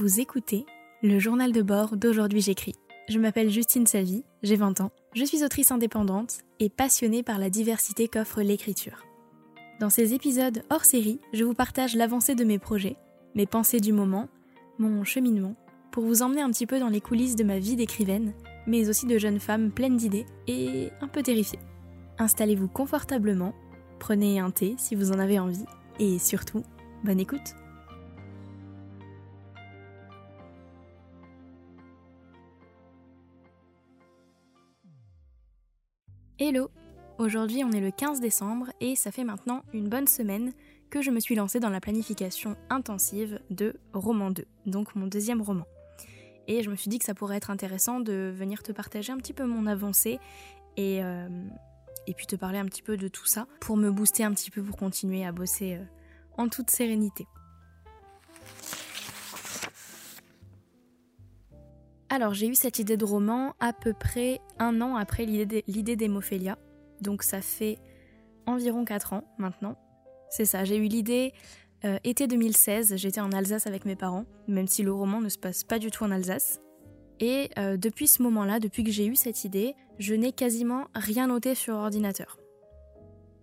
Vous écoutez le journal de bord d'aujourd'hui j'écris. Je m'appelle Justine Savy, j'ai 20 ans, je suis autrice indépendante et passionnée par la diversité qu'offre l'écriture. Dans ces épisodes hors série, je vous partage l'avancée de mes projets, mes pensées du moment, mon cheminement, pour vous emmener un petit peu dans les coulisses de ma vie d'écrivaine, mais aussi de jeune femme pleine d'idées et un peu terrifiée. Installez-vous confortablement, prenez un thé si vous en avez envie, et surtout, bonne écoute Hello Aujourd'hui on est le 15 décembre et ça fait maintenant une bonne semaine que je me suis lancée dans la planification intensive de Roman 2, donc mon deuxième roman. Et je me suis dit que ça pourrait être intéressant de venir te partager un petit peu mon avancée et, euh, puis te parler un petit peu de tout ça pour me booster un petit peu pour continuer à bosser euh, en toute sérénité. Alors j'ai eu cette idée de roman à peu près un an après l'idée d'Hémophélia. Donc ça fait environ 4 ans maintenant. C'est ça, j'ai eu l'idée euh, été 2016, j'étais en Alsace avec mes parents, même si le roman ne se passe pas du tout en Alsace. Et euh, depuis ce moment-là, depuis que j'ai eu cette idée, je n'ai quasiment rien noté sur ordinateur.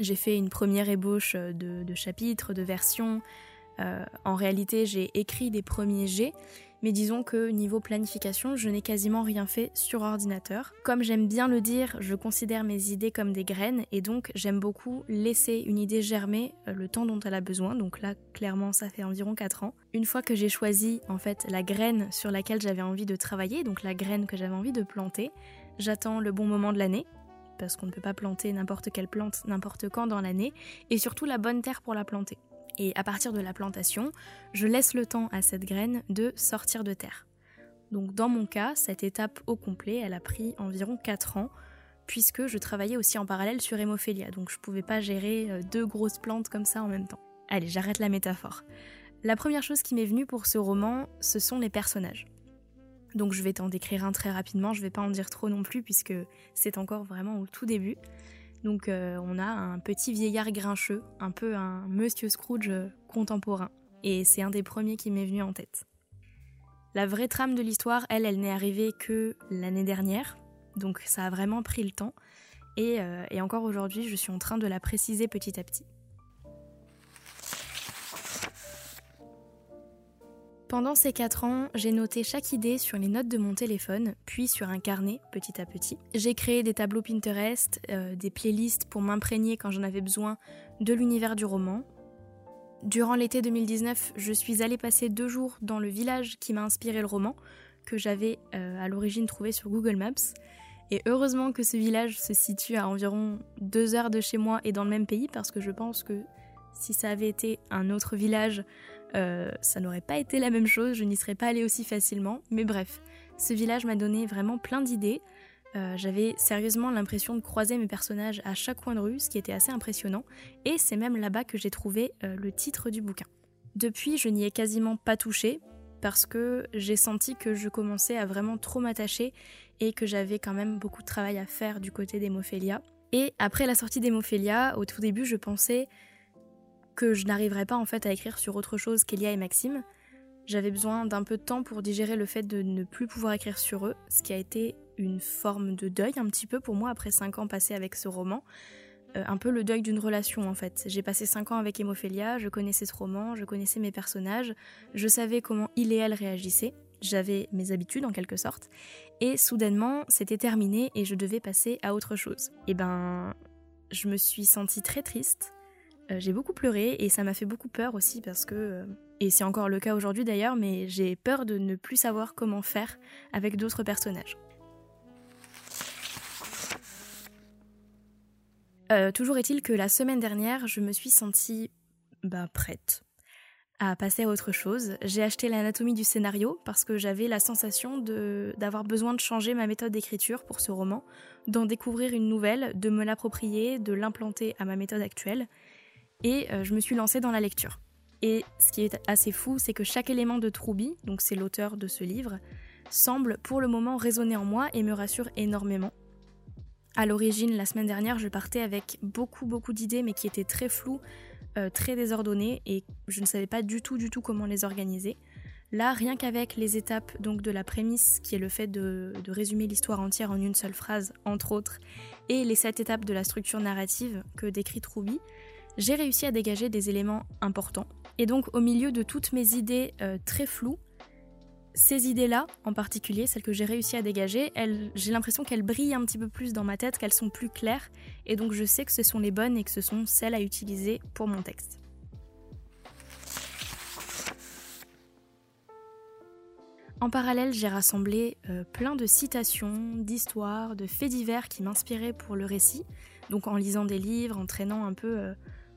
J'ai fait une première ébauche de, de chapitres, de versions. Euh, en réalité, j'ai écrit des premiers jets mais disons que niveau planification, je n'ai quasiment rien fait sur ordinateur. Comme j'aime bien le dire, je considère mes idées comme des graines et donc j'aime beaucoup laisser une idée germer euh, le temps dont elle a besoin. Donc là, clairement, ça fait environ 4 ans. Une fois que j'ai choisi en fait la graine sur laquelle j'avais envie de travailler, donc la graine que j'avais envie de planter, j'attends le bon moment de l'année parce qu'on ne peut pas planter n'importe quelle plante n'importe quand dans l'année, et surtout la bonne terre pour la planter et à partir de la plantation, je laisse le temps à cette graine de sortir de terre. Donc dans mon cas, cette étape au complet, elle a pris environ 4 ans, puisque je travaillais aussi en parallèle sur Hémophilia, donc je pouvais pas gérer euh, deux grosses plantes comme ça en même temps. Allez, j'arrête la métaphore. La première chose qui m'est venue pour ce roman, ce sont les personnages. Donc je vais t'en décrire un très rapidement, je vais pas en dire trop non plus puisque c'est encore vraiment au tout début. Donc euh, on a un petit vieillard grincheux, un peu un Monsieur Scrooge contemporain. Et c'est un des premiers qui m'est venu en tête. La vraie trame de l'histoire, elle, elle n'est arrivée que l'année dernière, donc ça a vraiment pris le temps. et euh, encore aujourd'hui, je suis en train de la préciser petit à petit. Pendant ces 4 ans, j'ai noté chaque idée sur les notes de mon téléphone, puis sur un carnet petit à petit. J'ai créé des tableaux Pinterest, euh, des playlists pour m'imprégner quand j'en avais besoin de l'univers du roman. Durant l'été 2019, je suis allée passer deux jours dans le village qui m'a inspiré le roman, que j'avais euh, à l'origine trouvé sur Google Maps. Et heureusement que ce village se situe à environ deux heures de chez moi et dans le même pays, parce que je pense que si ça avait été un autre village, euh, ça n'aurait pas été la même chose, je n'y serais pas allée aussi facilement. Mais bref, ce village m'a donné vraiment plein d'idées. Euh, j'avais sérieusement l'impression de croiser mes personnages à chaque coin de rue, ce qui était assez impressionnant. Et c'est même là-bas que j'ai trouvé euh, le titre du bouquin. Depuis, je n'y ai quasiment pas touché parce que j'ai senti que je commençais à vraiment trop m'attacher et que j'avais quand même beaucoup de travail à faire du côté d'Hémophélia. Et après la sortie d'Hémophélia, au tout début, je pensais que je n'arriverais pas en fait à écrire sur autre chose qu'Elia et Maxime. J'avais besoin d'un peu de temps pour digérer le fait de ne plus pouvoir écrire sur eux, ce qui a été une forme de deuil un petit peu pour moi après 5 ans passés avec ce roman. Euh, un peu le deuil d'une relation en fait. J'ai passé 5 ans avec Hémophélia, je connaissais ce roman, je connaissais mes personnages, je savais comment il et elle réagissaient, j'avais mes habitudes en quelque sorte, et soudainement c'était terminé et je devais passer à autre chose. Et ben, je me suis sentie très triste, j'ai beaucoup pleuré et ça m'a fait beaucoup peur aussi parce que, euh, et c'est encore le cas aujourd'hui d'ailleurs, mais j'ai peur de ne plus savoir comment faire avec d'autres personnages. Euh, toujours est-il que la semaine dernière, je me suis sentie bah, prête à passer à autre chose. J'ai acheté l'anatomie du scénario parce que j'avais la sensation d'avoir besoin de changer ma méthode d'écriture pour ce roman, d'en découvrir une nouvelle, de me l'approprier, de l'implanter à ma méthode actuelle et euh, je me suis lancée dans la lecture. Et ce qui est assez fou, c'est que chaque élément de Troubi, donc c'est l'auteur de ce livre, semble pour le moment résonner en moi et me rassure énormément. À l'origine, la semaine dernière, je partais avec beaucoup beaucoup d'idées mais qui étaient très floues, euh, très désordonnées et je ne savais pas du tout du tout comment les organiser. Là, rien qu'avec les étapes donc de la prémisse, qui est le fait de, de résumer l'histoire entière en une seule phrase, entre autres, et les sept étapes de la structure narrative que décrit Troubi, j'ai réussi à dégager des éléments importants. Et donc, au milieu de toutes mes idées euh, très floues, ces idées-là, en particulier, celles que j'ai réussi à dégager, j'ai l'impression qu'elles brillent un petit peu plus dans ma tête, qu'elles sont plus claires, et donc je sais que ce sont les bonnes et que ce sont celles à utiliser pour mon texte. En parallèle, j'ai rassemblé euh, plein de citations, d'histoires, de faits divers qui m'inspiraient pour le récit, donc en lisant des livres, en traînant un peu euh,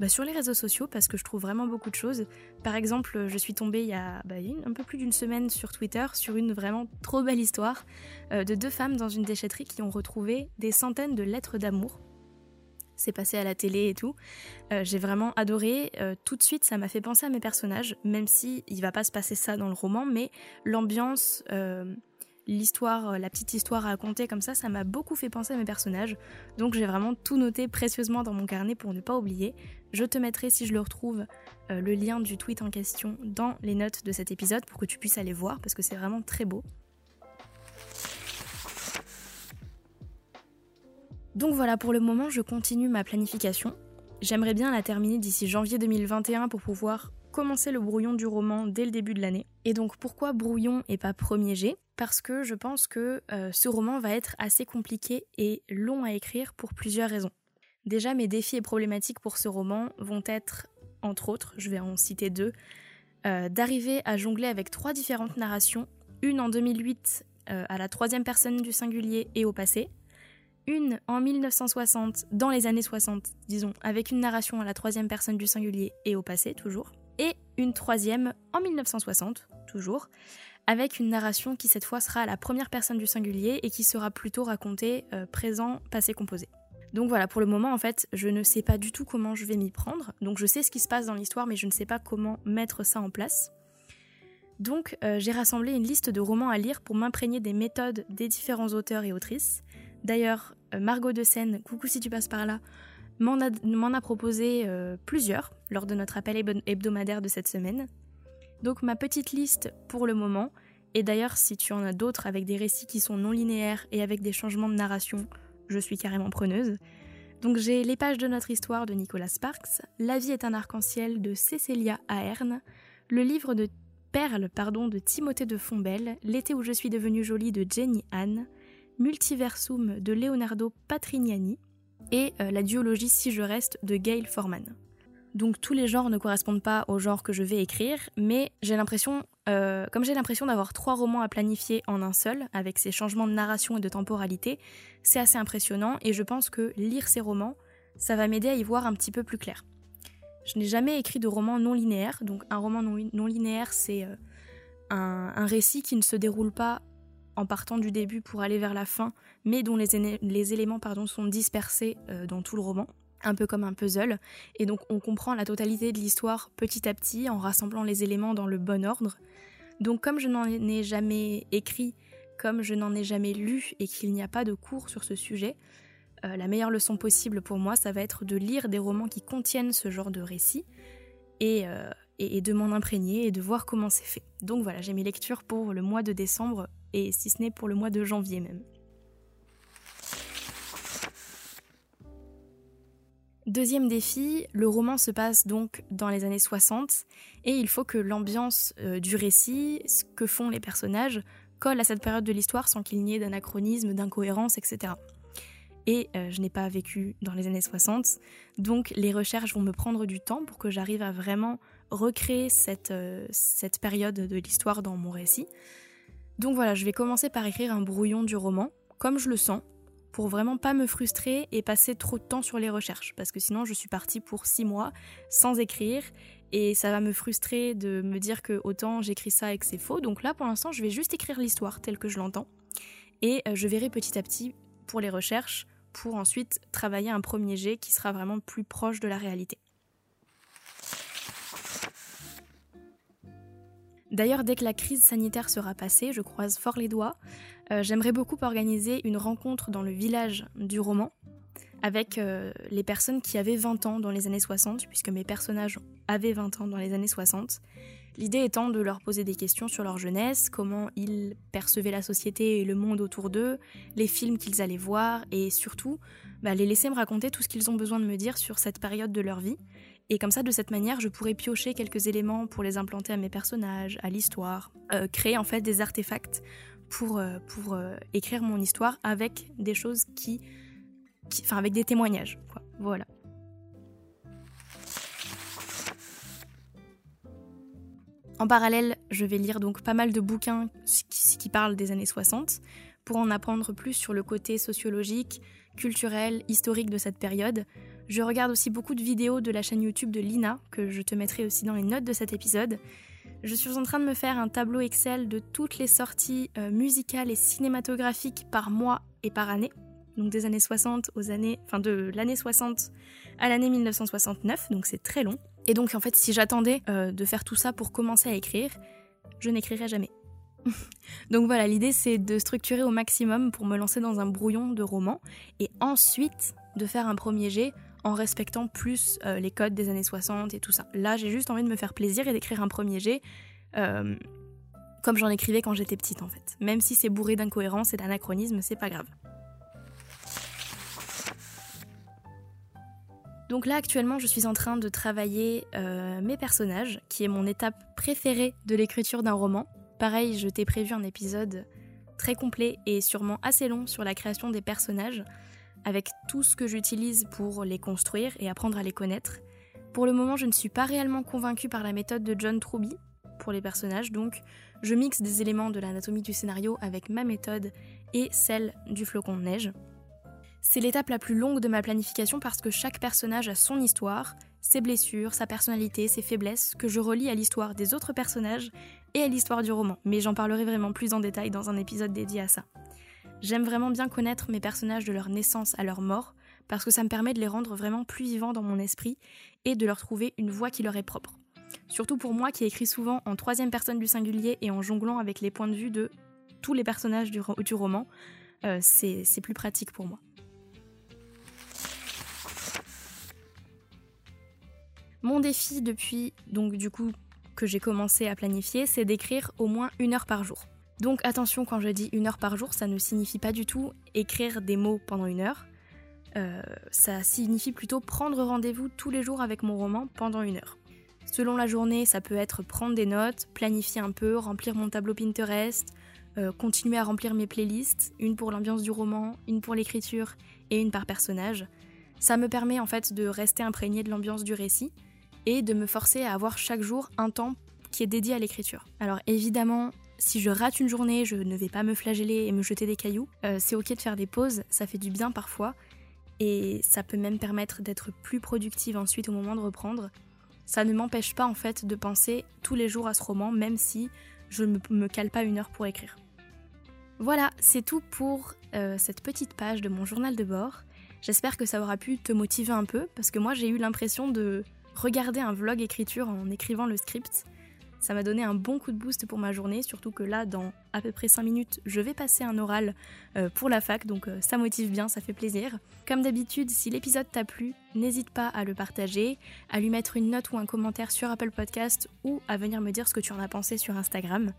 bah, sur les réseaux sociaux parce que je trouve vraiment beaucoup de choses. Par exemple, je suis tombée il y a, bah, un peu plus d'une semaine sur Twitter sur une vraiment trop belle histoire euh, de deux femmes dans une déchetterie qui ont retrouvé des centaines de lettres d'amour. C'est passé à la télé et tout. Euh, j'ai vraiment adoré. Euh, tout de suite, ça m'a fait penser à mes personnages, même si il va pas se passer ça dans le roman, mais l'ambiance l'histoire, la petite histoire à raconter comme ça, ça m'a beaucoup fait penser à mes personnages. Donc j'ai vraiment tout noté précieusement dans mon carnet pour ne pas oublier. Je te mettrai, si je le retrouve, euh, le lien du tweet en question dans les notes de cet épisode pour que tu puisses aller voir parce que c'est vraiment très beau. Donc voilà, pour le moment, je continue ma planification. J'aimerais bien la terminer d'ici janvier 2021 pour pouvoir commencer le brouillon du roman dès le début de l'année. Et donc pourquoi brouillon et pas premier jet? Parce que je pense que euh, ce roman va être assez compliqué et long à écrire pour plusieurs raisons. Déjà, mes défis et problématiques pour ce roman vont être, entre autres, je vais en citer deux, euh, d'arriver à jongler avec trois différentes narrations, une en 2008 euh, à la troisième personne du singulier et au passé, une en 1960 dans les années 60, disons, avec une narration à la troisième personne du singulier et au passé toujours, et une troisième en 1960, toujours, avec une narration qui cette fois sera à la première personne du singulier et qui sera plutôt racontée euh, présent, passé, composé. Donc voilà, pour le moment en fait, je ne sais pas du tout comment je vais m'y prendre. Donc je sais ce qui se passe dans l'histoire, mais je ne sais pas comment mettre ça en place. Donc euh, j'ai rassemblé une liste de romans à lire pour m'imprégner des méthodes des différents auteurs et autrices. D'ailleurs, euh, Margot de Seine, coucou si tu passes par là, m'en a, proposé euh, plusieurs lors de notre appel hebdomadaire de cette semaine. Donc ma petite liste pour le moment, et d'ailleurs si tu en as d'autres avec des récits qui sont non linéaires et avec des changements de narration, je suis carrément preneuse. Donc j'ai Les pages de notre histoire de Nicolas Sparks, La vie est un arc-en-ciel de Cécilia Ahern, le livre de Perles pardon, de Timothée de Fombelle, L'été où je suis devenue jolie de Jenny Anne, Multiversum de Leonardo Patrignani, et euh, la duologie Si je reste de Gail Forman. Donc tous les genres ne correspondent pas au genre que je vais écrire, mais j'ai l'impression, euh, comme j'ai l'impression d'avoir trois romans à planifier en un seul, avec ces changements de narration et de temporalité, c'est assez impressionnant et je pense que lire ces romans, ça va m'aider à y voir un petit peu plus clair. Je n'ai jamais écrit de roman non linéaire, donc un roman non, linéaire, c'est euh, un, récit qui ne se déroule pas en partant du début pour aller vers la fin, mais dont les, éléments sont dispersés euh, dans tout le roman, un peu comme un puzzle. Et donc on comprend la totalité de l'histoire petit à petit en rassemblant les éléments dans le bon ordre. Donc comme je n'en ai jamais écrit, comme je n'en ai jamais lu et qu'il n'y a pas de cours sur ce sujet, euh, la meilleure leçon possible pour moi, ça va être de lire des romans qui contiennent ce genre de récit et, euh, et de m'en imprégner et de voir comment c'est fait. Donc voilà, j'ai mes lectures pour le mois de décembre et si ce n'est pour le mois de janvier même. Deuxième défi, le roman se passe donc dans les années 60 et il faut que l'ambiance euh, du récit, ce que font les personnages, colle à cette période de l'histoire sans qu'il n'y ait d'anachronisme, d'incohérence, etc. Et euh, je n'ai pas vécu dans les années 60, donc les recherches vont me prendre du temps pour que j'arrive à vraiment recréer cette, euh, cette période de l'histoire dans mon récit. Donc voilà, je vais commencer par écrire un brouillon du roman, comme je le sens, pour vraiment pas me frustrer et passer trop de temps sur les recherches, parce que sinon je suis partie pour six mois sans écrire, et ça va me frustrer de me dire que autant j'écris ça et que c'est faux. Donc là, pour l'instant, je vais juste écrire l'histoire telle que je l'entends, et euh, je verrai petit à petit pour les recherches, pour ensuite travailler un premier jet qui sera vraiment plus proche de la réalité. D'ailleurs, dès que la crise sanitaire sera passée, je croise fort les doigts, euh, j'aimerais beaucoup organiser une rencontre dans le village du roman avec euh, les personnes qui avaient 20 ans dans les années 60, puisque mes personnages avaient 20 ans dans les années 60. L'idée étant de leur poser des questions sur leur jeunesse, comment ils percevaient la société et le monde autour d'eux, les films qu'ils allaient voir, et surtout, bah, les laisser me raconter tout ce qu'ils ont besoin de me dire sur cette période de leur vie. Et comme ça, de cette manière, je pourrais piocher quelques éléments pour les implanter à mes personnages, à l'histoire, euh, créer en fait des artefacts pour, euh, pour euh, écrire mon histoire avec des choses qui, Enfin, avec des témoignages. Voilà. En parallèle, je vais lire donc pas mal de bouquins qui, qui, parlent des années 60 pour en apprendre plus sur le côté sociologique, culturel, historique de cette période. Je regarde aussi beaucoup de vidéos de la chaîne YouTube de Lina, que je te mettrai aussi dans les notes de cet épisode. Je suis en train de me faire un tableau Excel de toutes les sorties euh, musicales et cinématographiques par mois et par année. Donc des années 60 aux années, enfin de l'année 60 à l'année 1969, donc c'est très long. Et donc en fait, si j'attendais euh, de faire tout ça pour commencer à écrire, je n'écrirais jamais. Donc voilà, l'idée c'est de structurer au maximum pour me lancer dans un brouillon de roman et ensuite de faire un premier jet en respectant plus euh, les codes des années 60 et tout ça. Là, j'ai juste envie de me faire plaisir et d'écrire un premier jet euh, comme j'en écrivais quand j'étais petite en fait. Même si c'est bourré d'incohérences et d'anachronismes, c'est pas grave. Donc là actuellement je suis en train de travailler euh, mes personnages, qui est mon étape préférée de l'écriture d'un roman. Pareil, je t'ai prévu un épisode très complet et sûrement assez long sur la création des personnages, avec tout ce que j'utilise pour les construire et apprendre à les connaître. Pour le moment, je ne suis pas réellement convaincue par la méthode de John Truby pour les personnages, donc je mixe des éléments de l'anatomie du scénario avec ma méthode et celle du flocon de neige. C'est l'étape la plus longue de ma planification parce que chaque personnage a son histoire, ses blessures, sa personnalité, ses faiblesses, que je relie à l'histoire des autres personnages et à l'histoire du roman, mais j'en parlerai vraiment plus en détail dans un épisode dédié à ça. J'aime vraiment bien connaître mes personnages de leur naissance à leur mort, parce que ça me permet de les rendre vraiment plus vivants dans mon esprit et de leur trouver une voix qui leur est propre. Surtout pour moi qui écris souvent en troisième personne du singulier et en jonglant avec les points de vue de tous les personnages du, roman, euh, c'est plus pratique pour moi. Mon défi depuis, donc du coup, que j'ai commencé à planifier, c'est d'écrire au moins une heure par jour. Donc attention, quand je dis une heure par jour, ça ne signifie pas du tout écrire des mots pendant une heure. Euh, ça signifie plutôt prendre rendez-vous tous les jours avec mon roman pendant une heure. Selon la journée, ça peut être prendre des notes, planifier un peu, remplir mon tableau Pinterest, euh, continuer à remplir mes playlists, une pour l'ambiance du roman, une pour l'écriture et une par personnage. Ça me permet en fait de rester imprégné de l'ambiance du récit et de me forcer à avoir chaque jour un temps qui est dédié à l'écriture. Alors évidemment, si je rate une journée, je ne vais pas me flageller et me jeter des cailloux. Euh, c'est ok de faire des pauses, ça fait du bien parfois. Et ça peut même permettre d'être plus productive ensuite au moment de reprendre. Ça ne m'empêche pas en fait de penser tous les jours à ce roman, même si je ne me, cale pas une heure pour écrire. Voilà, c'est tout pour euh, cette petite page de mon journal de bord. J'espère que ça aura pu te motiver un peu, parce que moi j'ai eu l'impression de regarder un vlog écriture en écrivant le script. Ça m'a donné un bon coup de boost pour ma journée, surtout que là, dans à peu près 5 minutes, je vais passer un oral euh, pour la fac, donc euh, ça motive bien, ça fait plaisir. Comme d'habitude, si l'épisode t'a plu, n'hésite pas à le partager, à lui mettre une note ou un commentaire sur Apple Podcast ou à venir me dire ce que tu en as pensé sur Instagram.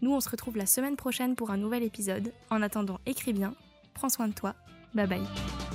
Nous, on se retrouve la semaine prochaine pour un nouvel épisode. En attendant, écris bien, prends soin de toi, bye bye.